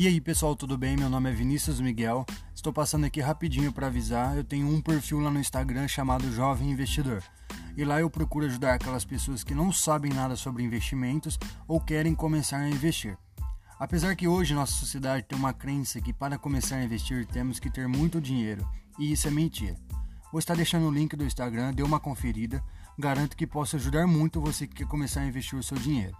E aí pessoal, tudo bem? Meu nome é Vinícius Miguel. Estou passando aqui rapidinho para avisar. Eu tenho um perfil lá no Instagram chamado Jovem Investidor. E lá eu procuro ajudar aquelas pessoas que não sabem nada sobre investimentos ou querem começar a investir. Apesar que hoje nossa sociedade tem uma crença que para começar a investir temos que ter muito dinheiro, e isso é mentira. Vou estar deixando o link do Instagram, dê uma conferida, garanto que possa ajudar muito você que quer começar a investir o seu dinheiro.